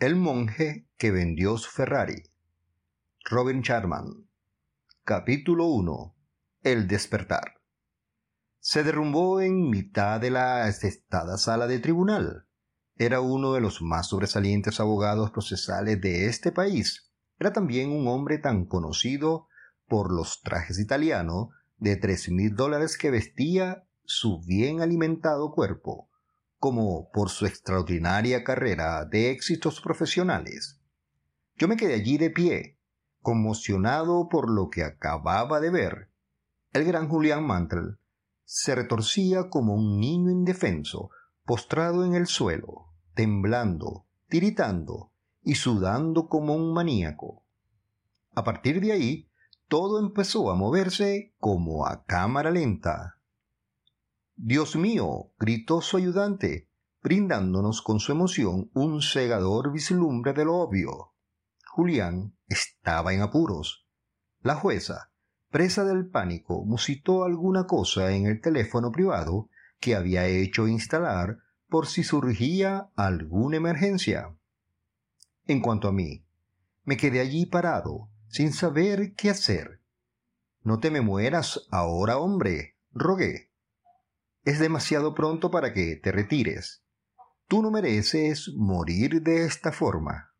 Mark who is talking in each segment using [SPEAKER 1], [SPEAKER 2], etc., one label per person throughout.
[SPEAKER 1] El monje que vendió su Ferrari. Robin Charman. Capítulo 1. El despertar. Se derrumbó en mitad de la asestada sala de tribunal. Era uno de los más sobresalientes abogados procesales de este país. Era también un hombre tan conocido por los trajes italianos de tres mil dólares que vestía su bien alimentado cuerpo como por su extraordinaria carrera de éxitos profesionales. Yo me quedé allí de pie, conmocionado por lo que acababa de ver. El gran Julián Mantle se retorcía como un niño indefenso, postrado en el suelo, temblando, tiritando y sudando como un maníaco. A partir de ahí, todo empezó a moverse como a cámara lenta, Dios mío, gritó su ayudante, brindándonos con su emoción un cegador vislumbre de lo obvio. Julián estaba en apuros. La jueza, presa del pánico, musitó alguna cosa en el teléfono privado que había hecho instalar por si surgía alguna emergencia. En cuanto a mí, me quedé allí parado, sin saber qué hacer. No te me mueras ahora, hombre, rogué es demasiado pronto para que te retires. Tú no mereces morir de esta forma.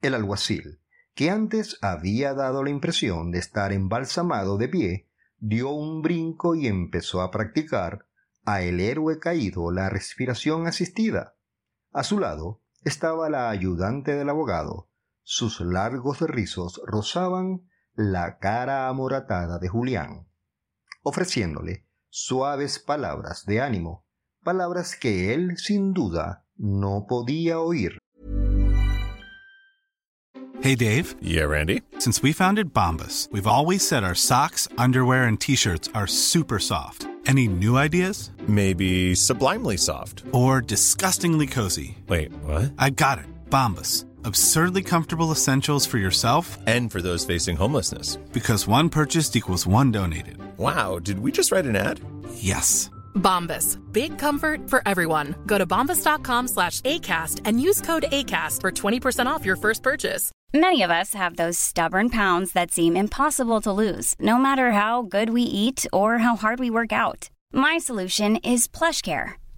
[SPEAKER 1] El alguacil, que antes había dado la impresión de estar embalsamado de pie, dio un brinco y empezó a practicar a el héroe caído la respiración asistida. A su lado estaba la ayudante del abogado. Sus largos rizos rozaban la cara amoratada de Julián, ofreciéndole suaves palabras de ánimo, palabras que él sin duda no podía oír.
[SPEAKER 2] Hey Dave.
[SPEAKER 3] Yeah, Randy.
[SPEAKER 2] Since we founded Bombus, we've always said our socks, underwear and t-shirts are super soft. Any new ideas?
[SPEAKER 3] Maybe sublimely soft
[SPEAKER 2] or disgustingly cozy.
[SPEAKER 3] Wait, what?
[SPEAKER 2] I got it. Bombus absurdly comfortable essentials for yourself
[SPEAKER 3] and for those facing homelessness.
[SPEAKER 2] Because one purchased equals one donated.
[SPEAKER 3] Wow, did we just write an ad?
[SPEAKER 2] Yes.
[SPEAKER 4] Bombas. Big comfort for everyone. Go to bombas.com slash ACAST and use code ACAST for 20% off your first purchase.
[SPEAKER 5] Many of us have those stubborn pounds that seem impossible to lose, no matter how good we eat or how hard we work out. My solution is PlushCare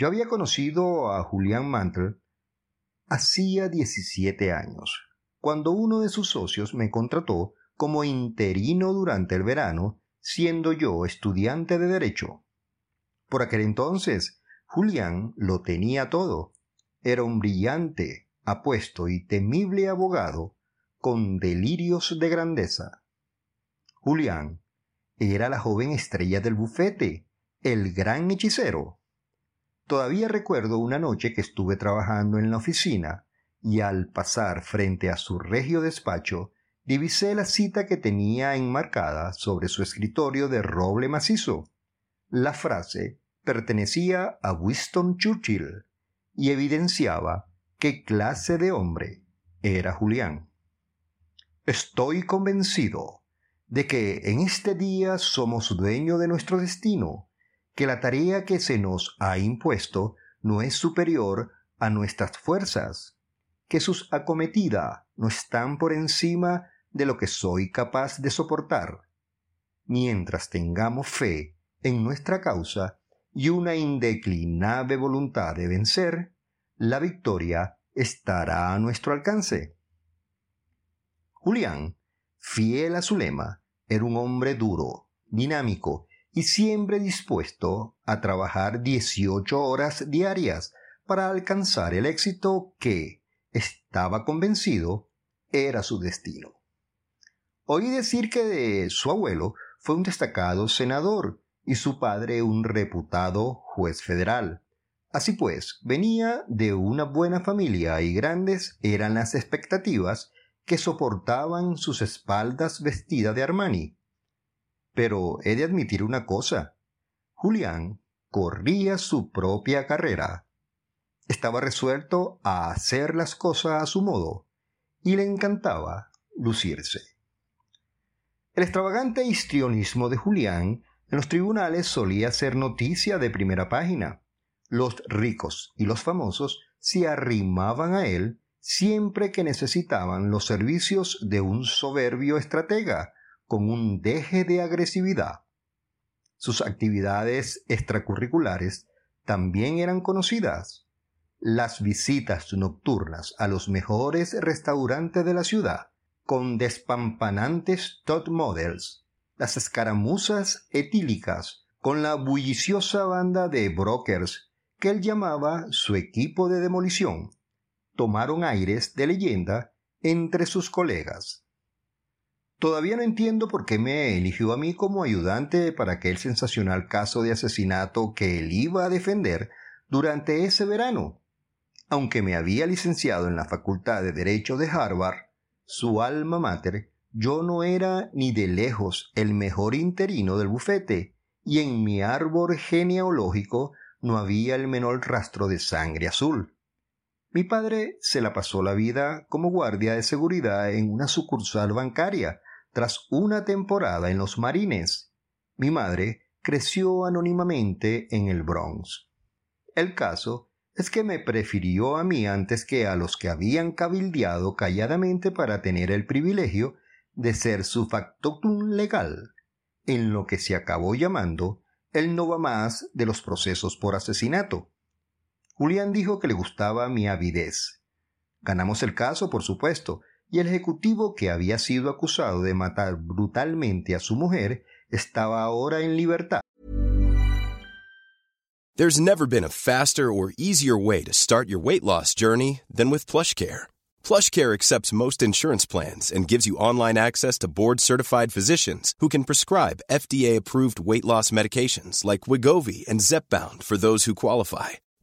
[SPEAKER 1] Yo había conocido a Julián Mantle hacía 17 años, cuando uno de sus socios me contrató como interino durante el verano, siendo yo estudiante de Derecho. Por aquel entonces, Julián lo tenía todo. Era un brillante, apuesto y temible abogado con delirios de grandeza. Julián era la joven estrella del bufete, el gran hechicero, Todavía recuerdo una noche que estuve trabajando en la oficina y al pasar frente a su regio despacho, divisé la cita que tenía enmarcada sobre su escritorio de roble macizo. La frase pertenecía a Winston Churchill y evidenciaba qué clase de hombre era Julián. Estoy convencido de que en este día somos dueños de nuestro destino que la tarea que se nos ha impuesto no es superior a nuestras fuerzas, que sus acometidas no están por encima de lo que soy capaz de soportar. Mientras tengamos fe en nuestra causa y una indeclinable voluntad de vencer, la victoria estará a nuestro alcance. Julián, fiel a su lema, Era un hombre duro, dinámico y siempre dispuesto a trabajar 18 horas diarias para alcanzar el éxito que, estaba convencido, era su destino. Oí decir que de su abuelo fue un destacado senador y su padre un reputado juez federal. Así pues, venía de una buena familia y grandes eran las expectativas que soportaban sus espaldas vestidas de Armani. Pero he de admitir una cosa. Julián corría su propia carrera. Estaba resuelto a hacer las cosas a su modo y le encantaba lucirse. El extravagante histrionismo de Julián en los tribunales solía ser noticia de primera página. Los ricos y los famosos se arrimaban a él siempre que necesitaban los servicios de un soberbio estratega con un deje de agresividad. Sus actividades extracurriculares también eran conocidas. Las visitas nocturnas a los mejores restaurantes de la ciudad, con despampanantes top models, las escaramuzas etílicas con la bulliciosa banda de brokers que él llamaba su equipo de demolición, tomaron aires de leyenda entre sus colegas. Todavía no entiendo por qué me eligió a mí como ayudante para aquel sensacional caso de asesinato que él iba a defender durante ese verano. Aunque me había licenciado en la Facultad de Derecho de Harvard, su alma mater, yo no era ni de lejos el mejor interino del bufete, y en mi árbol genealógico no había el menor rastro de sangre azul. Mi padre se la pasó la vida como guardia de seguridad en una sucursal bancaria, tras una temporada en los Marines. Mi madre creció anónimamente en el Bronx. El caso es que me prefirió a mí antes que a los que habían cabildeado calladamente para tener el privilegio de ser su factotum legal, en lo que se acabó llamando el no va más de los procesos por asesinato. Julián dijo que le gustaba mi avidez. Ganamos el caso, por supuesto, y el ejecutivo que había sido acusado de matar brutalmente a su mujer estaba ahora en libertad.
[SPEAKER 6] There's never been a faster or easier way to start your weight loss journey than with PlushCare. PlushCare accepts most insurance plans and gives you online access to board-certified physicians who can prescribe FDA-approved weight loss medications like Wigovi and Zepbound for those who qualify.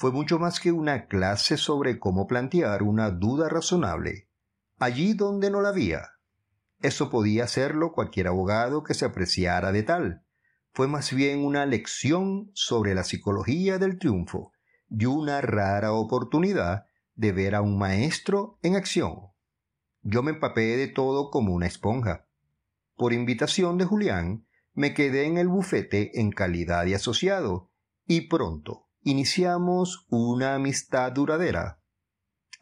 [SPEAKER 1] fue mucho más que una clase sobre cómo plantear una duda razonable, allí donde no la había. Eso podía hacerlo cualquier abogado que se apreciara de tal. Fue más bien una lección sobre la psicología del triunfo y una rara oportunidad de ver a un maestro en acción. Yo me empapé de todo como una esponja. Por invitación de Julián, me quedé en el bufete en calidad de asociado, y pronto iniciamos una amistad duradera.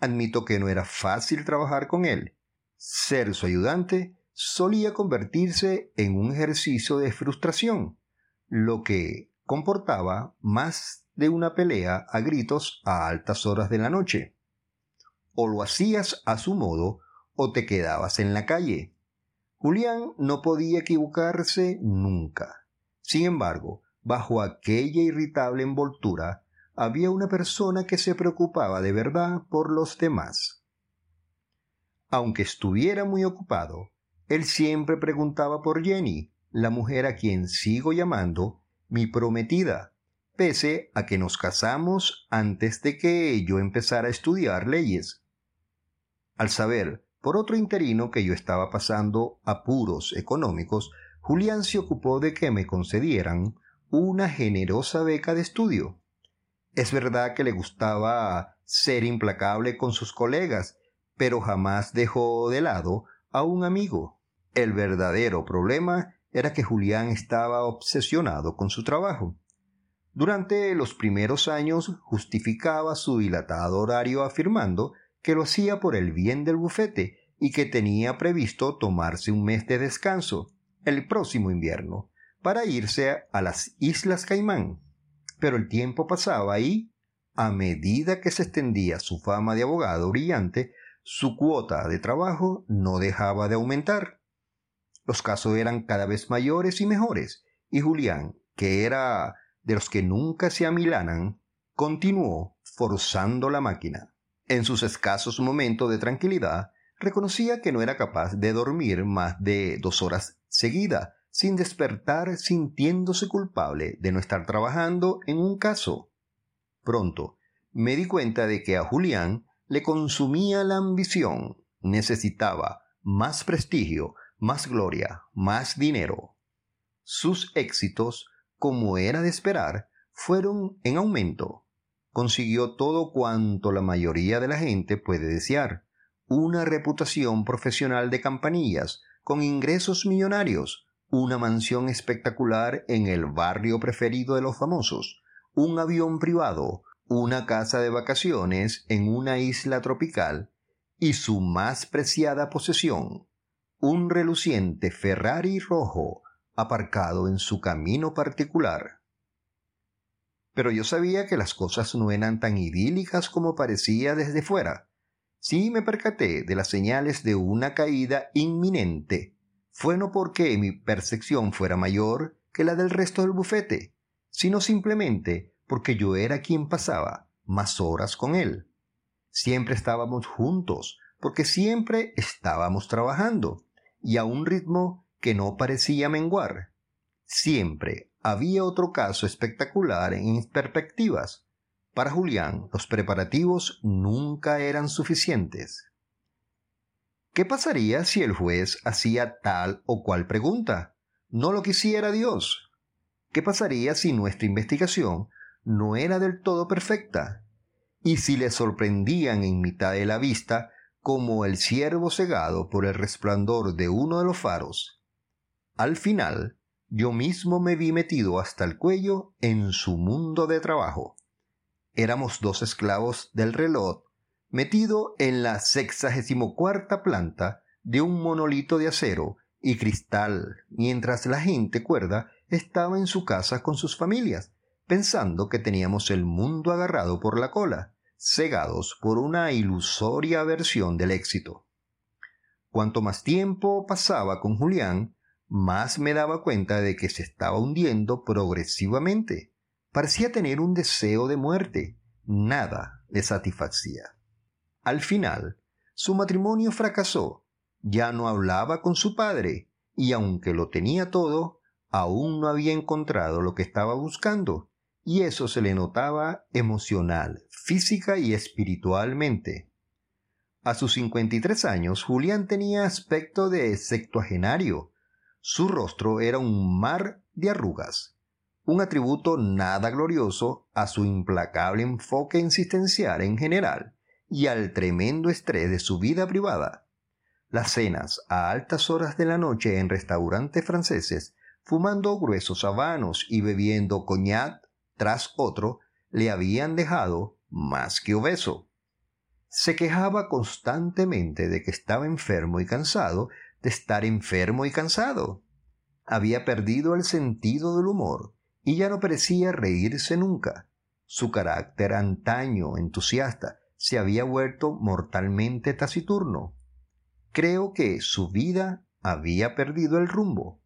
[SPEAKER 1] Admito que no era fácil trabajar con él. Ser su ayudante solía convertirse en un ejercicio de frustración, lo que comportaba más de una pelea a gritos a altas horas de la noche. O lo hacías a su modo o te quedabas en la calle. Julián no podía equivocarse nunca. Sin embargo, bajo aquella irritable envoltura, había una persona que se preocupaba de verdad por los demás. Aunque estuviera muy ocupado, él siempre preguntaba por Jenny, la mujer a quien sigo llamando mi prometida, pese a que nos casamos antes de que yo empezara a estudiar leyes. Al saber por otro interino que yo estaba pasando apuros económicos, Julián se ocupó de que me concedieran una generosa beca de estudio. Es verdad que le gustaba ser implacable con sus colegas, pero jamás dejó de lado a un amigo. El verdadero problema era que Julián estaba obsesionado con su trabajo. Durante los primeros años justificaba su dilatado horario afirmando que lo hacía por el bien del bufete y que tenía previsto tomarse un mes de descanso el próximo invierno para irse a las Islas Caimán. Pero el tiempo pasaba y, a medida que se extendía su fama de abogado brillante, su cuota de trabajo no dejaba de aumentar. Los casos eran cada vez mayores y mejores, y Julián, que era de los que nunca se amilanan, continuó forzando la máquina. En sus escasos momentos de tranquilidad, reconocía que no era capaz de dormir más de dos horas seguidas, sin despertar sintiéndose culpable de no estar trabajando en un caso. Pronto me di cuenta de que a Julián le consumía la ambición, necesitaba más prestigio, más gloria, más dinero. Sus éxitos, como era de esperar, fueron en aumento consiguió todo cuanto la mayoría de la gente puede desear, una reputación profesional de campanillas, con ingresos millonarios, una mansión espectacular en el barrio preferido de los famosos, un avión privado, una casa de vacaciones en una isla tropical y su más preciada posesión, un reluciente Ferrari rojo aparcado en su camino particular pero yo sabía que las cosas no eran tan idílicas como parecía desde fuera. Sí me percaté de las señales de una caída inminente. Fue no porque mi percepción fuera mayor que la del resto del bufete, sino simplemente porque yo era quien pasaba más horas con él. Siempre estábamos juntos, porque siempre estábamos trabajando, y a un ritmo que no parecía menguar. Siempre había otro caso espectacular en perspectivas. Para Julián, los preparativos nunca eran suficientes. ¿Qué pasaría si el juez hacía tal o cual pregunta? No lo quisiera Dios. ¿Qué pasaría si nuestra investigación no era del todo perfecta? Y si le sorprendían en mitad de la vista como el ciervo cegado por el resplandor de uno de los faros. Al final, yo mismo me vi metido hasta el cuello en su mundo de trabajo. Éramos dos esclavos del reloj, metido en la sexagésimo cuarta planta de un monolito de acero y cristal, mientras la gente cuerda estaba en su casa con sus familias, pensando que teníamos el mundo agarrado por la cola, cegados por una ilusoria versión del éxito. Cuanto más tiempo pasaba con Julián, más me daba cuenta de que se estaba hundiendo progresivamente. Parecía tener un deseo de muerte. Nada le satisfacía. Al final, su matrimonio fracasó. Ya no hablaba con su padre, y aunque lo tenía todo, aún no había encontrado lo que estaba buscando, y eso se le notaba emocional, física y espiritualmente. A sus 53 años, Julián tenía aspecto de septuagenario, su rostro era un mar de arrugas, un atributo nada glorioso a su implacable enfoque existencial en general y al tremendo estrés de su vida privada. Las cenas a altas horas de la noche en restaurantes franceses, fumando gruesos habanos y bebiendo coñac tras otro, le habían dejado más que obeso. Se quejaba constantemente de que estaba enfermo y cansado de estar enfermo y cansado. Había perdido el sentido del humor y ya no parecía reírse nunca. Su carácter antaño entusiasta se había vuelto mortalmente taciturno. Creo que su vida había perdido el rumbo.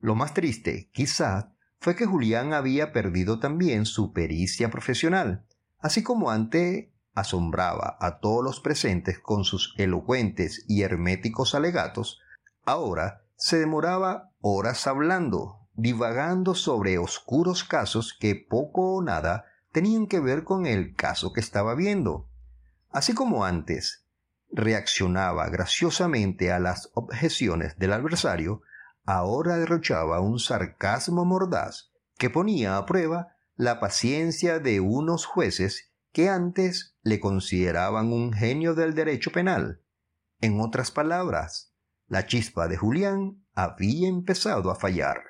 [SPEAKER 1] Lo más triste, quizá, fue que Julián había perdido también su pericia profesional, así como antes asombraba a todos los presentes con sus elocuentes y herméticos alegatos, ahora se demoraba horas hablando, divagando sobre oscuros casos que poco o nada tenían que ver con el caso que estaba viendo. Así como antes, reaccionaba graciosamente a las objeciones del adversario, ahora derrochaba un sarcasmo mordaz que ponía a prueba la paciencia de unos jueces que antes le consideraban un genio del derecho penal. En otras palabras, la chispa de Julián había empezado a fallar.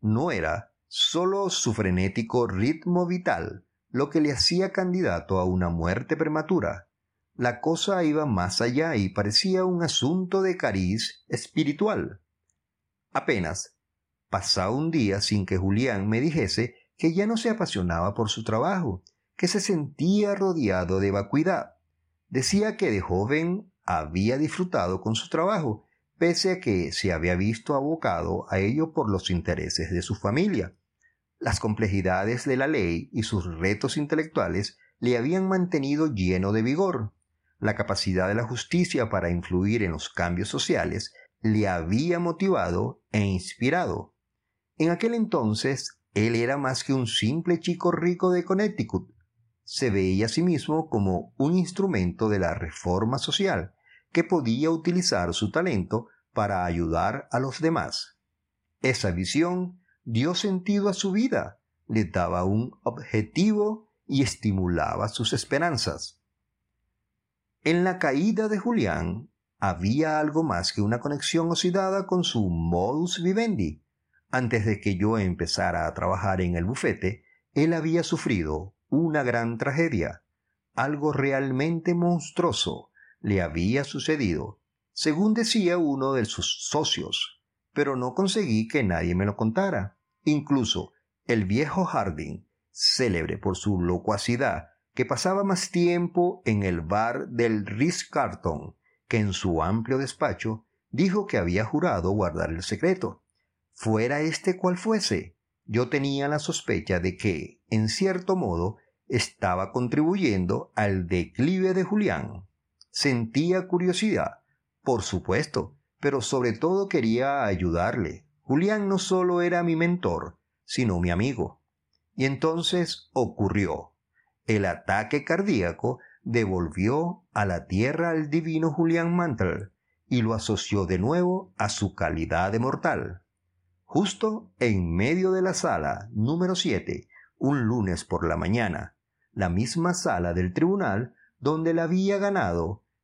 [SPEAKER 1] No era solo su frenético ritmo vital lo que le hacía candidato a una muerte prematura. La cosa iba más allá y parecía un asunto de cariz espiritual. Apenas pasaba un día sin que Julián me dijese que ya no se apasionaba por su trabajo, que se sentía rodeado de vacuidad. Decía que de joven había disfrutado con su trabajo, pese a que se había visto abocado a ello por los intereses de su familia. Las complejidades de la ley y sus retos intelectuales le habían mantenido lleno de vigor. La capacidad de la justicia para influir en los cambios sociales le había motivado e inspirado. En aquel entonces, él era más que un simple chico rico de Connecticut. Se veía a sí mismo como un instrumento de la reforma social, que podía utilizar su talento para ayudar a los demás. Esa visión dio sentido a su vida, le daba un objetivo y estimulaba sus esperanzas. En la caída de Julián había algo más que una conexión oxidada con su modus vivendi. Antes de que yo empezara a trabajar en el bufete, él había sufrido una gran tragedia. Algo realmente monstruoso le había sucedido, según decía uno de sus socios, pero no conseguí que nadie me lo contara. Incluso el viejo Harding, célebre por su locuacidad, que pasaba más tiempo en el bar del Ritz Carton que en su amplio despacho, dijo que había jurado guardar el secreto. Fuera este cual fuese, yo tenía la sospecha de que, en cierto modo, estaba contribuyendo al declive de Julián. Sentía curiosidad, por supuesto, pero sobre todo quería ayudarle. Julián no solo era mi mentor, sino mi amigo. Y entonces ocurrió. El ataque cardíaco devolvió a la tierra al divino Julián Mantle y lo asoció de nuevo a su calidad de mortal. Justo en medio de la sala número 7, un lunes por la mañana, la misma sala del tribunal donde le había ganado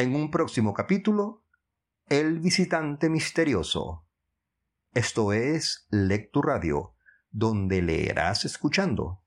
[SPEAKER 1] En un próximo capítulo, El visitante misterioso. Esto es Lectu Radio, donde leerás escuchando.